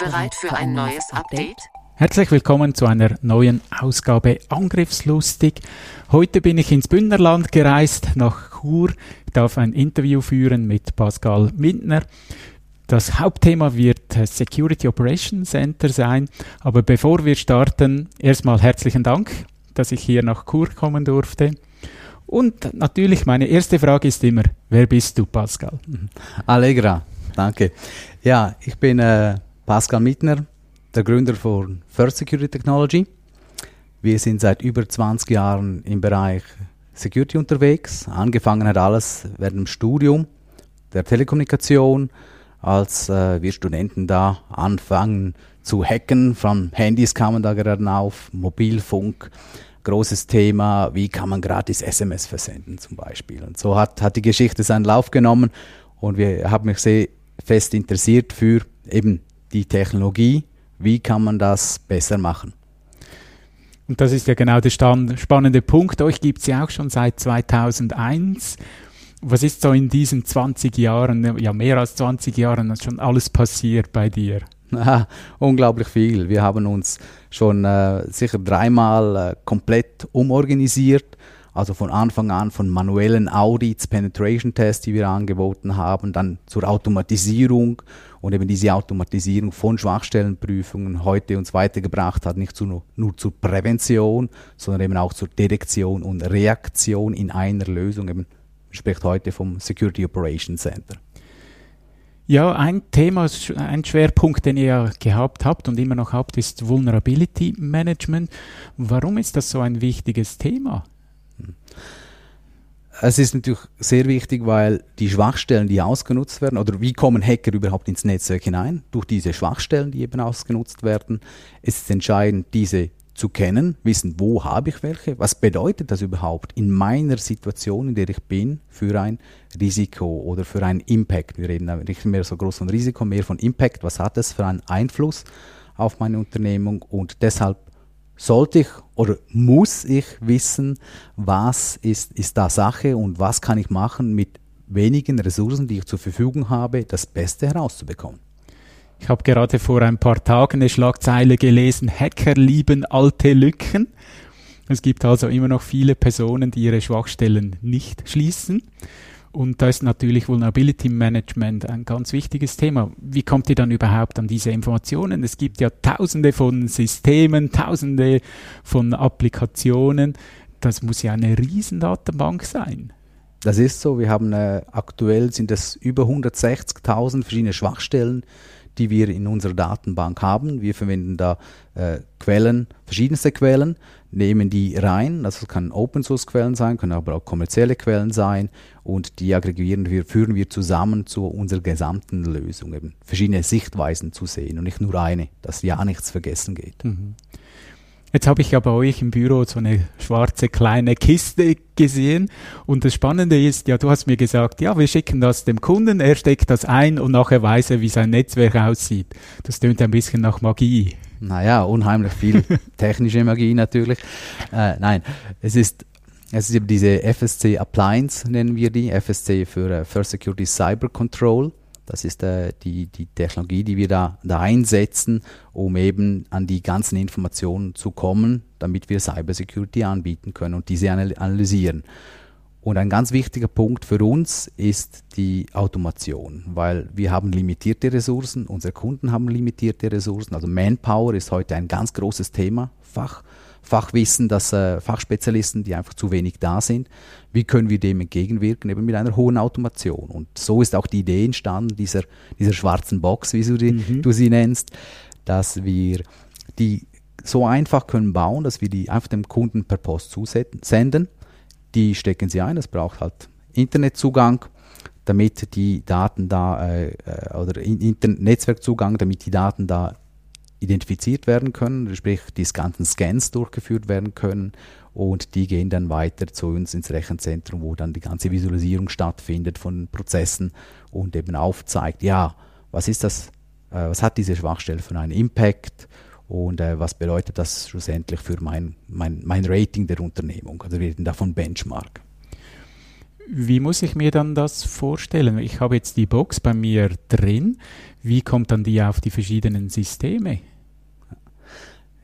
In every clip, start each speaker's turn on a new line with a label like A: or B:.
A: Bereit für ein neues Update?
B: Herzlich willkommen zu einer neuen Ausgabe Angriffslustig. Heute bin ich ins Bündnerland gereist, nach Chur. Ich darf ein Interview führen mit Pascal Mindner. Das Hauptthema wird Security Operations Center sein. Aber bevor wir starten, erstmal herzlichen Dank, dass ich hier nach Chur kommen durfte. Und natürlich meine erste Frage ist immer, wer bist du, Pascal?
C: Allegra, danke. Ja, ich bin äh, Pascal Mittner, der Gründer von First Security Technology. Wir sind seit über 20 Jahren im Bereich Security unterwegs. Angefangen hat alles während dem Studium der Telekommunikation, als äh, wir Studenten da anfangen zu hacken. Von Handys kamen da gerade auf, Mobilfunk, großes Thema, wie kann man gratis SMS versenden zum Beispiel. Und so hat, hat die Geschichte seinen Lauf genommen und wir haben mich sehr fest interessiert für eben die Technologie, wie kann man das besser machen.
B: Und das ist ja genau der spannende Punkt. Euch gibt es ja auch schon seit 2001. Was ist so in diesen 20 Jahren, ja mehr als 20 Jahren, schon alles passiert bei dir?
C: Aha, unglaublich viel. Wir haben uns schon äh, sicher dreimal äh, komplett umorganisiert also von Anfang an von manuellen Audits, Penetration Tests, die wir angeboten haben, dann zur Automatisierung und eben diese Automatisierung von Schwachstellenprüfungen heute uns weitergebracht hat, nicht zu, nur zur Prävention, sondern eben auch zur Detektion und Reaktion in einer Lösung. Eben spricht heute vom Security Operations Center.
B: Ja, ein Thema, ein Schwerpunkt, den ihr ja gehabt habt und immer noch habt, ist Vulnerability Management. Warum ist das so ein wichtiges Thema?
C: Es ist natürlich sehr wichtig, weil die Schwachstellen, die ausgenutzt werden, oder wie kommen Hacker überhaupt ins Netzwerk hinein? Durch diese Schwachstellen, die eben ausgenutzt werden, ist es entscheidend, diese zu kennen, wissen, wo habe ich welche, was bedeutet das überhaupt in meiner Situation, in der ich bin, für ein Risiko oder für einen Impact. Wir reden nicht mehr so groß von Risiko, mehr von Impact. Was hat es für einen Einfluss auf meine Unternehmung? Und deshalb sollte ich oder muss ich wissen, was ist, ist da Sache und was kann ich machen mit wenigen Ressourcen, die ich zur Verfügung habe, das Beste herauszubekommen.
B: Ich habe gerade vor ein paar Tagen eine Schlagzeile gelesen, Hacker lieben alte Lücken. Es gibt also immer noch viele Personen, die ihre Schwachstellen nicht schließen. Und da ist natürlich Vulnerability Management ein ganz wichtiges Thema. Wie kommt ihr dann überhaupt an diese Informationen? Es gibt ja tausende von Systemen, tausende von Applikationen. Das muss ja eine Riesendatenbank sein.
C: Das ist so. Wir haben äh, aktuell sind es über 160.000 verschiedene Schwachstellen, die wir in unserer Datenbank haben. Wir verwenden da äh, Quellen, verschiedenste Quellen, nehmen die rein. Das kann Open Source Quellen sein, können aber auch kommerzielle Quellen sein und die aggregieren wir, führen wir zusammen zu unserer gesamten Lösung, eben verschiedene Sichtweisen zu sehen und nicht nur eine, dass ja nichts vergessen geht. Mhm.
B: Jetzt habe ich ja bei euch im Büro so eine schwarze kleine Kiste gesehen und das Spannende ist, ja, du hast mir gesagt, ja, wir schicken das dem Kunden, er steckt das ein und nachher weiß er, wie sein Netzwerk aussieht. Das tönt ein bisschen nach Magie.
C: Naja, unheimlich viel technische Magie natürlich. Äh, nein, es ist es ist eben diese FSC Appliance, nennen wir die, FSC für uh, First Security Cyber Control. Das ist äh, die, die Technologie, die wir da, da einsetzen, um eben an die ganzen Informationen zu kommen, damit wir Cybersecurity anbieten können und diese analysieren. Und ein ganz wichtiger Punkt für uns ist die Automation, weil wir haben limitierte Ressourcen, unsere Kunden haben limitierte Ressourcen. Also Manpower ist heute ein ganz großes Thema, Fach. Fachwissen, dass äh, Fachspezialisten, die einfach zu wenig da sind. Wie können wir dem entgegenwirken? Eben mit einer hohen Automation. Und so ist auch die Idee entstanden, dieser, dieser schwarzen Box, wie du, die, mhm. du sie nennst, dass wir die so einfach können bauen, dass wir die einfach dem Kunden per Post zusenden. Die stecken sie ein, es braucht halt Internetzugang. damit die Daten da äh, äh oder in, Internet damit die Daten da identifiziert werden können, sprich die ganzen Scans durchgeführt werden können. Und die gehen dann weiter zu uns ins Rechenzentrum, wo dann die ganze Visualisierung stattfindet von Prozessen und eben aufzeigt, ja, was ist das, äh, was hat diese Schwachstelle für einen Impact und äh, was bedeutet das schlussendlich für mein, mein, mein Rating der Unternehmung, also wir reden davon Benchmark.
B: Wie muss ich mir dann das vorstellen? Ich habe jetzt die Box bei mir drin. Wie kommt dann die auf die verschiedenen Systeme?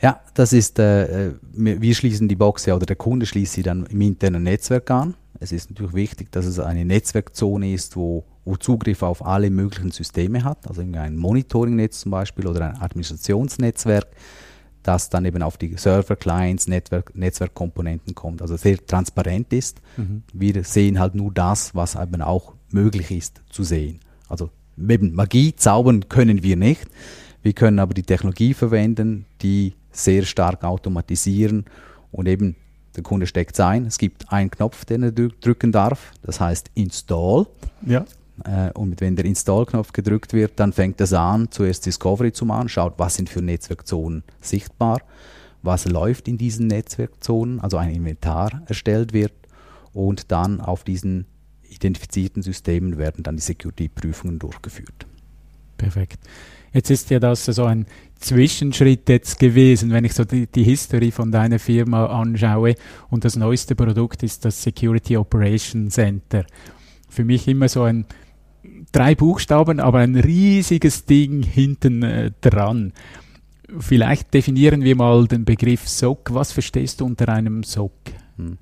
C: Ja, das ist, äh, äh, wir schließen die Box ja oder der Kunde schließt sie dann im internen Netzwerk an. Es ist natürlich wichtig, dass es eine Netzwerkzone ist, wo, wo Zugriff auf alle möglichen Systeme hat, also ein Monitoring-Netz zum Beispiel oder ein Administrationsnetzwerk, das dann eben auf die Server, Clients, Netzwerk, Netzwerkkomponenten kommt, also sehr transparent ist. Mhm. Wir sehen halt nur das, was eben auch möglich ist zu sehen. Also eben Magie zaubern können wir nicht. Wir können aber die Technologie verwenden, die sehr stark automatisieren und eben der Kunde steckt ein. Es gibt einen Knopf, den er drücken darf, das heißt Install.
B: Ja.
C: Äh, und wenn der Install-Knopf gedrückt wird, dann fängt es an, zuerst Discovery zu machen, schaut, was sind für Netzwerkzonen sichtbar, was läuft in diesen Netzwerkzonen, also ein Inventar erstellt wird und dann auf diesen identifizierten Systemen werden dann die Security-Prüfungen durchgeführt.
B: Perfekt. Jetzt ist ja das so ein Zwischenschritt jetzt gewesen, wenn ich so die, die History von deiner Firma anschaue. Und das neueste Produkt ist das Security Operation Center. Für mich immer so ein drei Buchstaben, aber ein riesiges Ding hinten äh, dran. Vielleicht definieren wir mal den Begriff SOC. Was verstehst du unter einem SOC? Hm.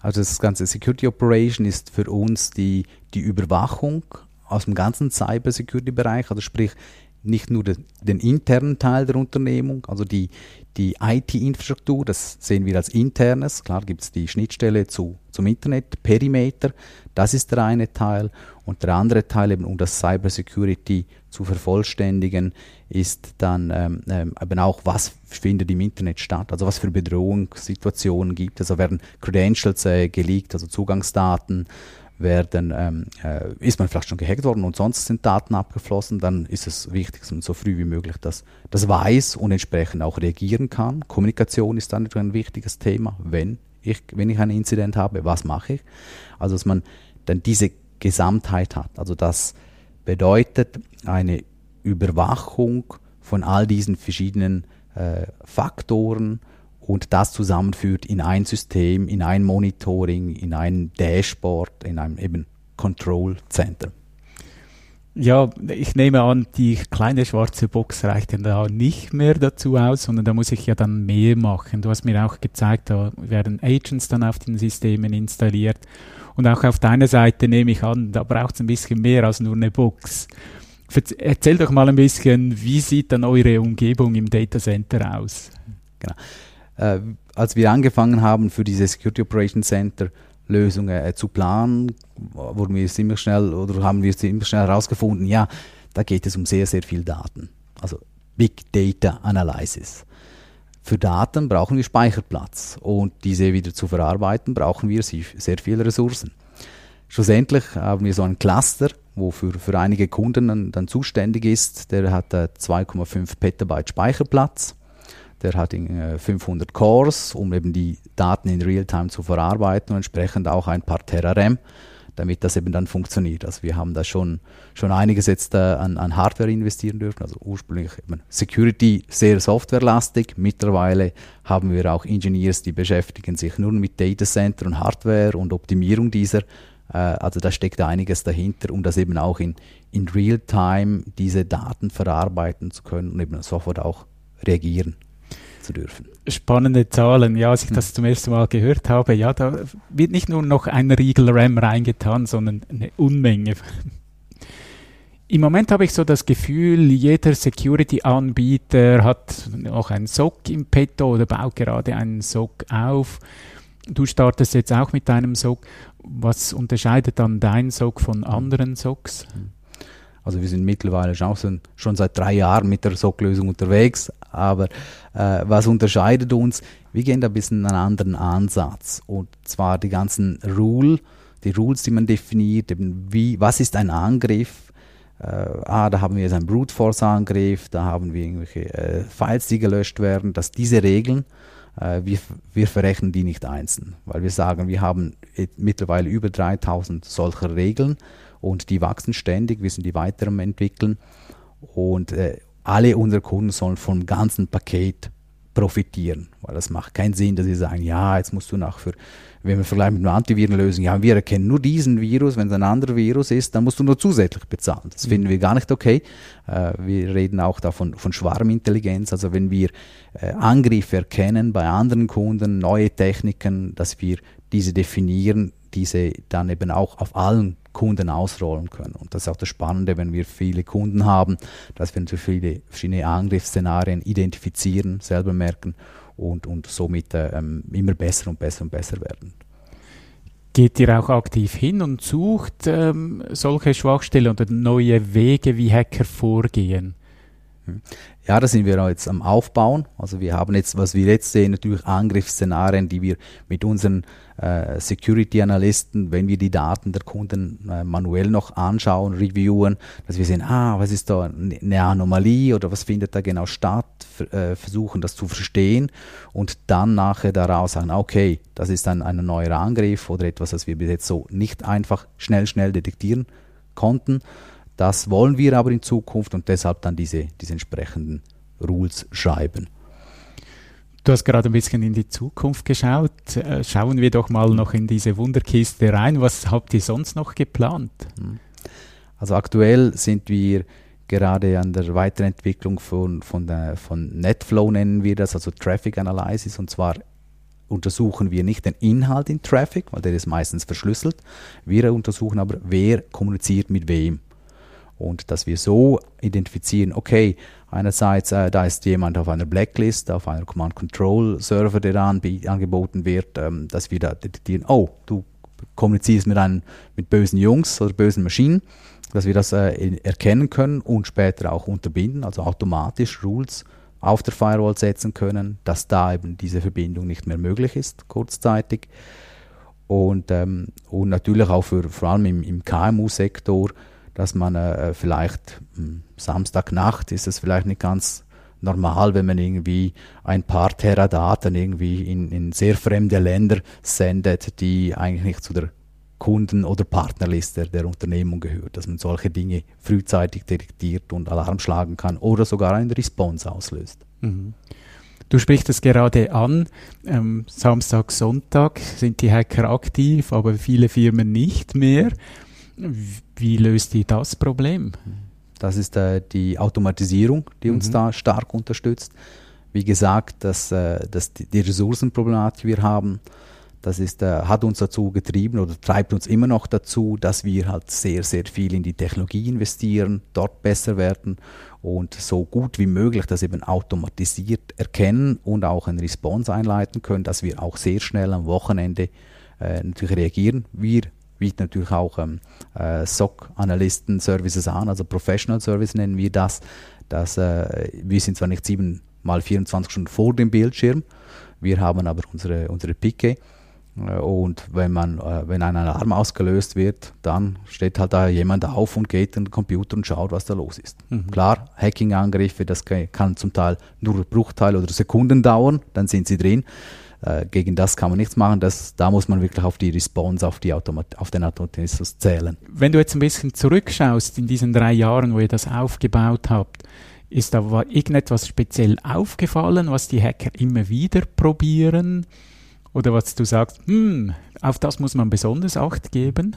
C: Also das ganze Security Operation ist für uns die, die Überwachung aus dem ganzen Cyber-Security-Bereich, also sprich nicht nur den, den, internen Teil der Unternehmung, also die, die IT-Infrastruktur, das sehen wir als internes. Klar gibt es die Schnittstelle zu, zum Internet, Perimeter, das ist der eine Teil. Und der andere Teil, eben um das Cybersecurity zu vervollständigen, ist dann ähm, ähm, eben auch, was findet im Internet statt, also was für Bedrohungssituationen gibt es. Also werden Credentials äh, geleakt, also Zugangsdaten, werden, ähm, äh, ist man vielleicht schon gehackt worden und sonst sind Daten abgeflossen, dann ist es wichtig, dass man so früh wie möglich das, das weiß und entsprechend auch reagieren kann. Kommunikation ist dann ein wichtiges Thema, wenn ich, wenn ich ein Inzident habe, was mache ich? Also, dass man dann diese Gesamtheit hat. Also, das bedeutet eine Überwachung von all diesen verschiedenen äh, Faktoren, und das zusammenführt in ein System, in ein Monitoring, in ein Dashboard, in einem eben Control Center.
B: Ja, ich nehme an, die kleine schwarze Box reicht dann da nicht mehr dazu aus, sondern da muss ich ja dann mehr machen. Du hast mir auch gezeigt, da werden Agents dann auf den Systemen installiert. Und auch auf deiner Seite nehme ich an, da braucht es ein bisschen mehr als nur eine Box. Erzähl doch mal ein bisschen, wie sieht dann eure Umgebung im Data Center aus?
C: Genau äh, als wir angefangen haben für diese Security Operation Center Lösungen äh, zu planen, wurden wir ziemlich schnell oder haben wir ziemlich schnell herausgefunden, ja, da geht es um sehr, sehr viel Daten. Also Big Data Analysis. Für Daten brauchen wir Speicherplatz und diese wieder zu verarbeiten, brauchen wir sehr viele Ressourcen. Schlussendlich haben wir so einen Cluster, wo für, für einige Kunden dann, dann zuständig ist. Der hat äh, 2,5 Petabyte Speicherplatz der hat 500 äh, Cores, um eben die Daten in Realtime zu verarbeiten und entsprechend auch ein paar Terra-RAM, damit das eben dann funktioniert. Also wir haben da schon, schon einiges jetzt äh, an, an Hardware investieren dürfen. Also ursprünglich eben Security sehr softwarelastig. Mittlerweile haben wir auch Engineers, die beschäftigen sich nur mit Data Center und Hardware und Optimierung dieser. Äh, also da steckt einiges dahinter, um das eben auch in, in Realtime diese Daten verarbeiten zu können und eben sofort auch reagieren zu dürfen.
B: Spannende Zahlen, ja, als ich das zum ersten Mal gehört habe, ja, da wird nicht nur noch ein Riegel RAM reingetan, sondern eine Unmenge. Im Moment habe ich so das Gefühl, jeder Security-Anbieter hat auch einen SOC im Petto oder baut gerade einen SOC auf. Du startest jetzt auch mit deinem SOC. Was unterscheidet dann dein SOC von anderen SOCs? Mhm.
C: Also wir sind mittlerweile schon, schon seit drei Jahren mit der SOC-Lösung unterwegs, aber äh, was unterscheidet uns? Wir gehen da ein bisschen einen anderen Ansatz. Und zwar die ganzen Rule die Rules, die man definiert, eben wie, was ist ein Angriff, äh, ah, da haben wir jetzt einen Brute Force Angriff, da haben wir irgendwelche äh, Files, die gelöscht werden, dass diese Regeln, äh, wir, wir verrechnen die nicht einzeln, weil wir sagen, wir haben mittlerweile über 3000 solcher Regeln und die wachsen ständig, wir sind die weiteren entwickeln und äh, alle unsere Kunden sollen vom ganzen Paket profitieren, weil das macht keinen Sinn, dass sie sagen, ja, jetzt musst du nach für, wenn wir vergleichen mit einer Antivirenlösung, ja, wir erkennen nur diesen Virus, wenn es ein anderer Virus ist, dann musst du nur zusätzlich bezahlen. Das mhm. finden wir gar nicht okay. Äh, wir reden auch davon von Schwarmintelligenz, also wenn wir äh, Angriffe erkennen bei anderen Kunden, neue Techniken, dass wir diese definieren, diese dann eben auch auf allen Kunden ausrollen können. Und das ist auch das Spannende, wenn wir viele Kunden haben, dass wir natürlich viele verschiedene Angriffsszenarien identifizieren, selber merken und, und somit äh, ähm, immer besser und besser und besser werden.
B: Geht ihr auch aktiv hin und sucht ähm, solche Schwachstellen oder neue Wege, wie Hacker vorgehen?
C: Hm. Ja, da sind wir jetzt am Aufbauen. Also wir haben jetzt, was wir jetzt sehen, natürlich Angriffsszenarien, die wir mit unseren äh, Security-Analysten, wenn wir die Daten der Kunden äh, manuell noch anschauen, reviewen, dass wir sehen, ah, was ist da eine Anomalie oder was findet da genau statt, äh, versuchen das zu verstehen und dann nachher daraus sagen, okay, das ist dann ein neuer Angriff oder etwas, was wir bis jetzt so nicht einfach schnell, schnell detektieren konnten das wollen wir aber in Zukunft und deshalb dann diese, diese entsprechenden Rules schreiben.
B: Du hast gerade ein bisschen in die Zukunft geschaut. Äh, schauen wir doch mal noch in diese Wunderkiste rein. Was habt ihr sonst noch geplant? Hm.
C: Also aktuell sind wir gerade an der Weiterentwicklung von, von, der, von Netflow nennen wir das, also Traffic Analysis. Und zwar untersuchen wir nicht den Inhalt in Traffic, weil der ist meistens verschlüsselt. Wir untersuchen aber, wer kommuniziert mit wem und dass wir so identifizieren, okay, einerseits äh, da ist jemand auf einer Blacklist, auf einem Command-Control-Server, der da angeboten wird, ähm, dass wir da detektieren, oh, du kommunizierst mit, einem, mit bösen Jungs oder bösen Maschinen, dass wir das äh, erkennen können und später auch unterbinden, also automatisch Rules auf der Firewall setzen können, dass da eben diese Verbindung nicht mehr möglich ist, kurzzeitig. Und, ähm, und natürlich auch für, vor allem im, im KMU-Sektor, dass man äh, vielleicht hm, Samstagnacht ist es vielleicht nicht ganz normal, wenn man irgendwie ein paar Teradaten irgendwie in, in sehr fremde Länder sendet, die eigentlich nicht zu der Kunden- oder Partnerliste der Unternehmung gehört, dass man solche Dinge frühzeitig detektiert und Alarm schlagen kann oder sogar eine Response auslöst. Mhm.
B: Du sprichst es gerade an, ähm, Samstag, Sonntag sind die Hacker aktiv, aber viele Firmen nicht mehr. Wie löst ihr das Problem?
C: Das ist äh, die Automatisierung, die uns mhm. da stark unterstützt. Wie gesagt, dass, äh, dass die, die Ressourcenproblematik, die wir haben, das ist, äh, hat uns dazu getrieben oder treibt uns immer noch dazu, dass wir halt sehr, sehr viel in die Technologie investieren, dort besser werden und so gut wie möglich das eben automatisiert erkennen und auch eine Response einleiten können, dass wir auch sehr schnell am Wochenende äh, natürlich reagieren. Wir bietet natürlich auch ähm, äh, SOC-Analysten-Services an, also Professional Service nennen wir das. das äh, wir sind zwar nicht sieben mal 24 Stunden vor dem Bildschirm, wir haben aber unsere, unsere Picke. Äh, und wenn man, äh, wenn ein Alarm ausgelöst wird, dann steht halt da jemand auf und geht in den Computer und schaut, was da los ist. Mhm. Klar, Hacking-Angriffe, das kann zum Teil nur Bruchteil oder Sekunden dauern, dann sind sie drin. Äh, gegen das kann man nichts machen. Das, da muss man wirklich auf die Response, auf, die Automat auf den Automatismus zählen.
B: Wenn du jetzt ein bisschen zurückschaust in diesen drei Jahren, wo ihr das aufgebaut habt, ist da irgendetwas speziell aufgefallen, was die Hacker immer wieder probieren? Oder was du sagst, hm, auf das muss man besonders Acht geben?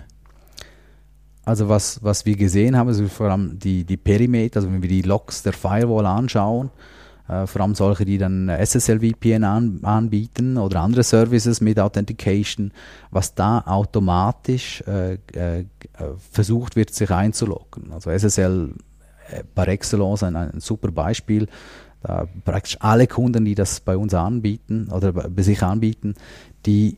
C: Also was, was wir gesehen haben, ist vor allem die, die Perimeter, also wenn wir die Logs der Firewall anschauen, äh, vor allem solche, die dann SSL-VPN an, anbieten oder andere Services mit Authentication, was da automatisch äh, äh, versucht wird, sich einzuloggen. Also SSL äh, par excellence ein, ein super Beispiel. Da praktisch alle Kunden, die das bei uns anbieten oder bei sich anbieten, die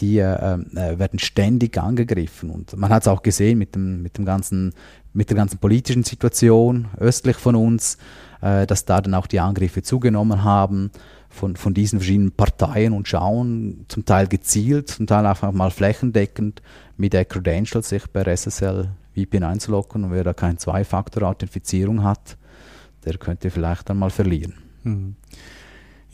C: die äh, äh, werden ständig angegriffen. Und man hat es auch gesehen mit, dem, mit, dem ganzen, mit der ganzen politischen Situation östlich von uns, äh, dass da dann auch die Angriffe zugenommen haben von, von diesen verschiedenen Parteien und schauen, zum Teil gezielt, zum Teil einfach mal flächendeckend mit der Credentials sich bei SSL VPN einzuloggen und wer da keine Zwei-Faktor-Authentifizierung hat, der könnte vielleicht dann mal verlieren.
B: Mhm.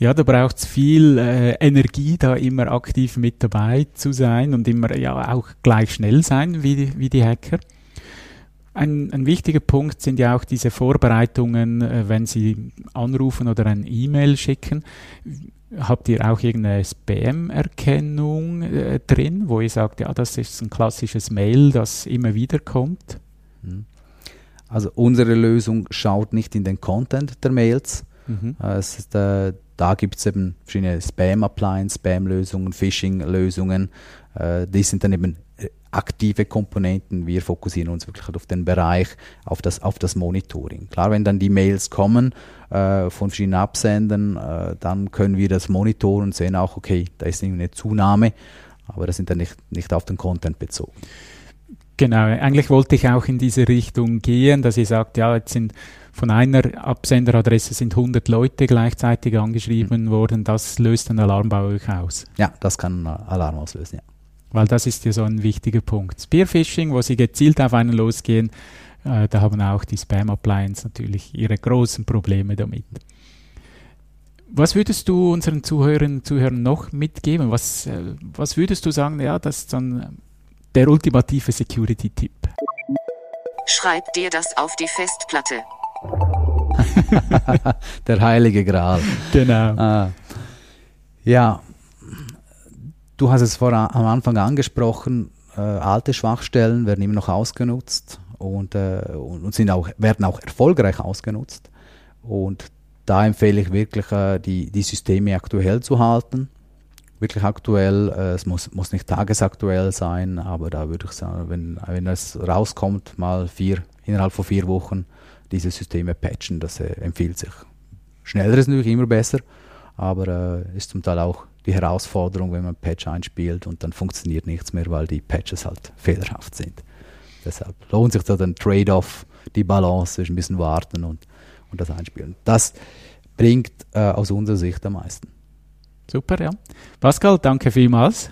B: Ja, da braucht es viel äh, Energie, da immer aktiv mit dabei zu sein und immer ja auch gleich schnell sein wie die, wie die Hacker. Ein, ein wichtiger Punkt sind ja auch diese Vorbereitungen, äh, wenn Sie anrufen oder ein E-Mail schicken. Habt ihr auch irgendeine Spam-Erkennung äh, drin, wo ihr sagt, ja, das ist ein klassisches Mail, das immer wieder kommt?
C: Mhm. Also unsere Lösung schaut nicht in den Content der Mails. Mhm. Äh, es ist, äh, da gibt es eben verschiedene Spam-Appliance, Spam-Lösungen, Phishing-Lösungen. Äh, die sind dann eben äh, aktive Komponenten. Wir fokussieren uns wirklich auf den Bereich, auf das, auf das Monitoring. Klar, wenn dann die Mails kommen äh, von verschiedenen Absendern, äh, dann können wir das monitoren und sehen auch, okay, da ist eine Zunahme, aber das sind dann nicht, nicht auf den Content bezogen.
B: Genau, eigentlich wollte ich auch in diese Richtung gehen, dass ihr sagt, ja, jetzt sind von einer Absenderadresse sind 100 Leute gleichzeitig angeschrieben mhm. worden. Das löst einen Alarm bei euch aus.
C: Ja, das kann einen Alarm auslösen, ja.
B: Weil das ist ja so ein wichtiger Punkt. Spearfishing, wo sie gezielt auf einen losgehen, äh, da haben auch die Spam-Appliance natürlich ihre großen Probleme damit. Was würdest du unseren Zuhörerinnen und Zuhörern noch mitgeben? Was, äh, was würdest du sagen, ja, das ist dann der ultimative Security-Tipp?
A: Schreib dir das auf die Festplatte.
C: der heilige Gral.
B: Genau.
C: Ah. Ja, du hast es vor, am Anfang angesprochen, äh, alte Schwachstellen werden immer noch ausgenutzt und, äh, und sind auch, werden auch erfolgreich ausgenutzt. Und da empfehle ich wirklich, äh, die, die Systeme aktuell zu halten. Wirklich aktuell, äh, es muss, muss nicht tagesaktuell sein, aber da würde ich sagen, wenn, wenn es rauskommt, mal vier, innerhalb von vier Wochen, diese Systeme patchen. Das äh, empfiehlt sich. Schneller ist natürlich immer besser, aber äh, ist zum Teil auch die Herausforderung, wenn man Patch einspielt und dann funktioniert nichts mehr, weil die Patches halt fehlerhaft sind. Deshalb lohnt sich da ein Trade-off, die Balance zwischen ein bisschen warten und, und das einspielen. Das bringt äh, aus unserer Sicht am meisten.
B: Super, ja. Pascal, danke vielmals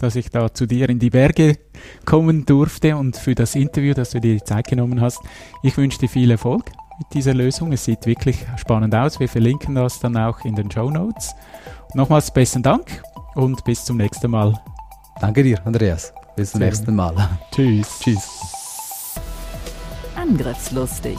B: dass ich da zu dir in die Berge kommen durfte und für das Interview, dass du dir die Zeit genommen hast. Ich wünsche dir viel Erfolg mit dieser Lösung. Es sieht wirklich spannend aus. Wir verlinken das dann auch in den Show Notes. Nochmals besten Dank und bis zum nächsten Mal.
C: Danke dir, Andreas. Bis zum Sehr nächsten Mal.
B: Tschüss. Tschüss.
D: Angriffslustig